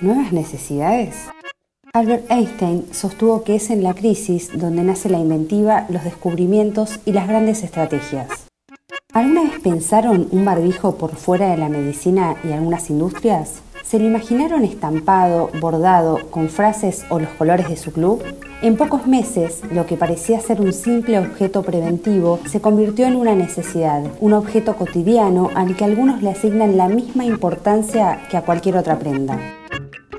¿Nuevas necesidades? Albert Einstein sostuvo que es en la crisis donde nace la inventiva, los descubrimientos y las grandes estrategias. ¿Alguna vez pensaron un barbijo por fuera de la medicina y algunas industrias? ¿Se lo imaginaron estampado, bordado, con frases o los colores de su club? En pocos meses, lo que parecía ser un simple objeto preventivo se convirtió en una necesidad, un objeto cotidiano al que algunos le asignan la misma importancia que a cualquier otra prenda.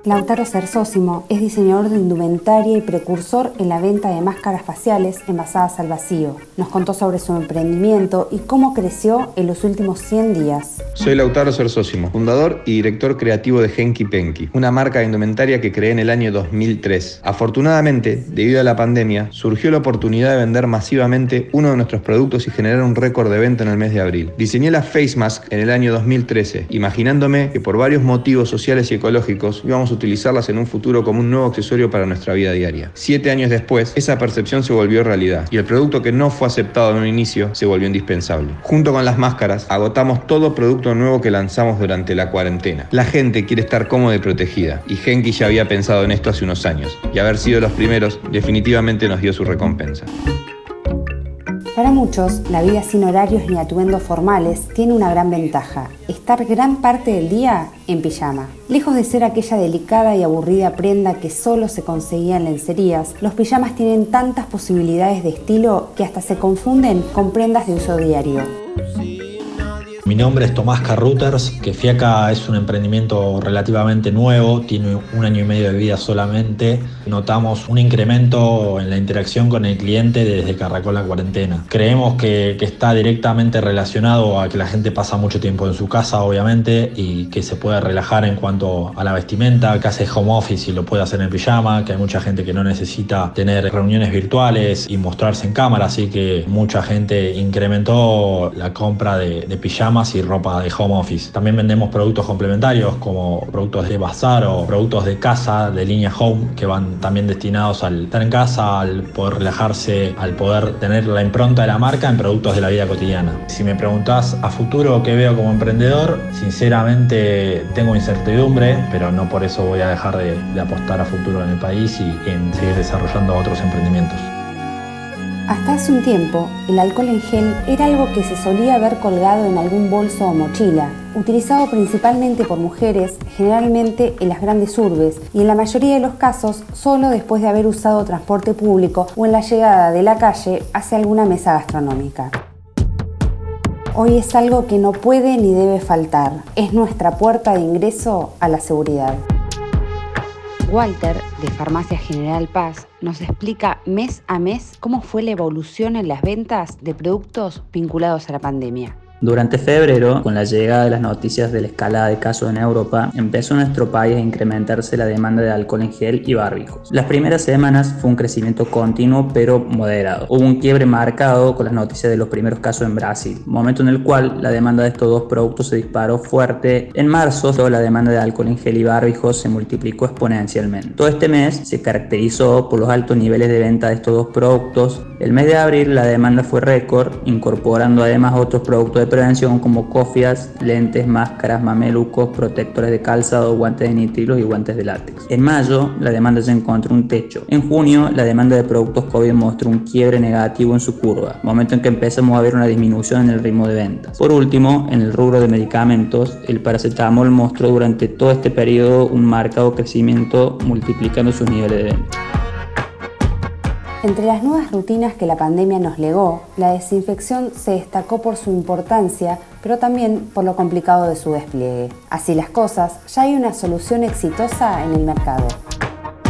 Lautaro Cersósimo es diseñador de indumentaria y precursor en la venta de máscaras faciales envasadas al vacío. Nos contó sobre su emprendimiento y cómo creció en los últimos 100 días. Soy Lautaro Cersósimo, fundador y director creativo de Henki Penki, una marca de indumentaria que creé en el año 2003. Afortunadamente, debido a la pandemia, surgió la oportunidad de vender masivamente uno de nuestros productos y generar un récord de venta en el mes de abril. Diseñé la Face Mask en el año 2013, imaginándome que por varios motivos sociales y ecológicos íbamos a utilizarlas en un futuro como un nuevo accesorio para nuestra vida diaria. Siete años después, esa percepción se volvió realidad y el producto que no fue aceptado en un inicio se volvió indispensable. Junto con las máscaras, agotamos todo producto nuevo que lanzamos durante la cuarentena. La gente quiere estar cómoda y protegida y Genki ya había pensado en esto hace unos años y haber sido los primeros definitivamente nos dio su recompensa. Para muchos, la vida sin horarios ni atuendos formales tiene una gran ventaja, estar gran parte del día en pijama. Lejos de ser aquella delicada y aburrida prenda que solo se conseguía en lencerías, los pijamas tienen tantas posibilidades de estilo que hasta se confunden con prendas de uso diario. Mi nombre es Tomás Carruters, que Fiaca es un emprendimiento relativamente nuevo, tiene un año y medio de vida solamente. Notamos un incremento en la interacción con el cliente desde que arrancó la cuarentena. Creemos que, está directamente relacionado a que la gente pasa mucho tiempo en su casa, obviamente, y que se puede relajar en cuanto a la vestimenta, que hace home office y lo puede hacer en pijama, que hay mucha gente que no necesita tener reuniones virtuales y mostrarse en cámara, así que mucha gente incrementó la compra de, de pijama y ropa de home office. También vendemos productos complementarios como productos de bazar o productos de casa de línea home que van también destinados al estar en casa, al poder relajarse, al poder tener la impronta de la marca en productos de la vida cotidiana. Si me preguntas a futuro qué veo como emprendedor, sinceramente tengo incertidumbre, pero no por eso voy a dejar de, de apostar a futuro en el país y en seguir desarrollando otros emprendimientos. Hasta hace un tiempo, el alcohol en gel era algo que se solía ver colgado en algún bolso o mochila, utilizado principalmente por mujeres, generalmente en las grandes urbes y en la mayoría de los casos solo después de haber usado transporte público o en la llegada de la calle hacia alguna mesa gastronómica. Hoy es algo que no puede ni debe faltar, es nuestra puerta de ingreso a la seguridad. Walter, de Farmacia General Paz, nos explica mes a mes cómo fue la evolución en las ventas de productos vinculados a la pandemia. Durante febrero, con la llegada de las noticias de la escalada de casos en Europa, empezó en nuestro país a incrementarse la demanda de alcohol en gel y barbijos. Las primeras semanas fue un crecimiento continuo pero moderado. Hubo un quiebre marcado con las noticias de los primeros casos en Brasil, momento en el cual la demanda de estos dos productos se disparó fuerte. En marzo, toda la demanda de alcohol en gel y barbijos se multiplicó exponencialmente. Todo este mes se caracterizó por los altos niveles de venta de estos dos productos. El mes de abril la demanda fue récord, incorporando además otros productos de prevención como cofias, lentes, máscaras, mamelucos, protectores de calzado, guantes de nitrilos y guantes de látex. En mayo, la demanda se encontró un techo. En junio, la demanda de productos COVID mostró un quiebre negativo en su curva, momento en que empezamos a ver una disminución en el ritmo de ventas. Por último, en el rubro de medicamentos, el paracetamol mostró durante todo este periodo un marcado crecimiento multiplicando sus niveles de venta. Entre las nuevas rutinas que la pandemia nos legó, la desinfección se destacó por su importancia, pero también por lo complicado de su despliegue. Así las cosas, ya hay una solución exitosa en el mercado.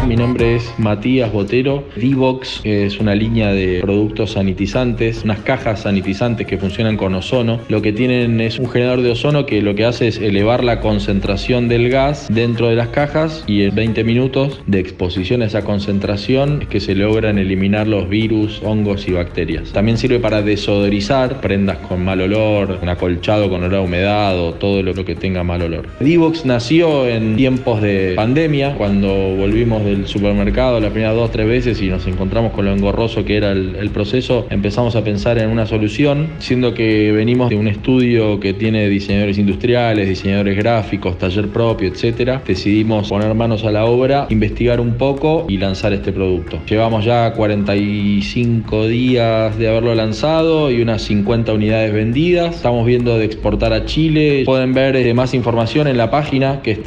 Mi nombre es Matías Botero. Divox es una línea de productos sanitizantes, unas cajas sanitizantes que funcionan con ozono. Lo que tienen es un generador de ozono que lo que hace es elevar la concentración del gas dentro de las cajas y en 20 minutos de exposición a esa concentración es que se logran eliminar los virus, hongos y bacterias. También sirve para desodorizar prendas con mal olor, un acolchado con olor a humedad o todo lo que tenga mal olor. Divox nació en tiempos de pandemia, cuando volvimos de el supermercado las primeras dos, tres veces y nos encontramos con lo engorroso que era el, el proceso, empezamos a pensar en una solución, siendo que venimos de un estudio que tiene diseñadores industriales, diseñadores gráficos, taller propio, etcétera. Decidimos poner manos a la obra, investigar un poco y lanzar este producto. Llevamos ya 45 días de haberlo lanzado y unas 50 unidades vendidas. Estamos viendo de exportar a Chile. Pueden ver eh, más información en la página que es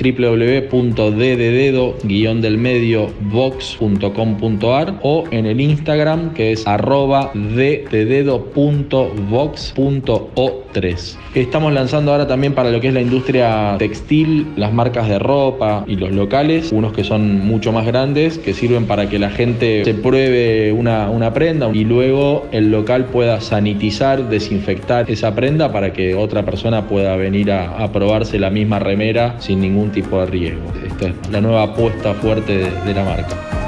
www.dddedo-del box.com.ar o en el Instagram que es arroba dddedo.box.o3. Estamos lanzando ahora también para lo que es la industria textil, las marcas de ropa y los locales, unos que son mucho más grandes, que sirven para que la gente se pruebe una, una prenda y luego el local pueda sanitizar, desinfectar esa prenda para que otra persona pueda venir a, a probarse la misma remera sin ningún tipo de riesgo. Esta es la nueva apuesta fuerte de, della marca.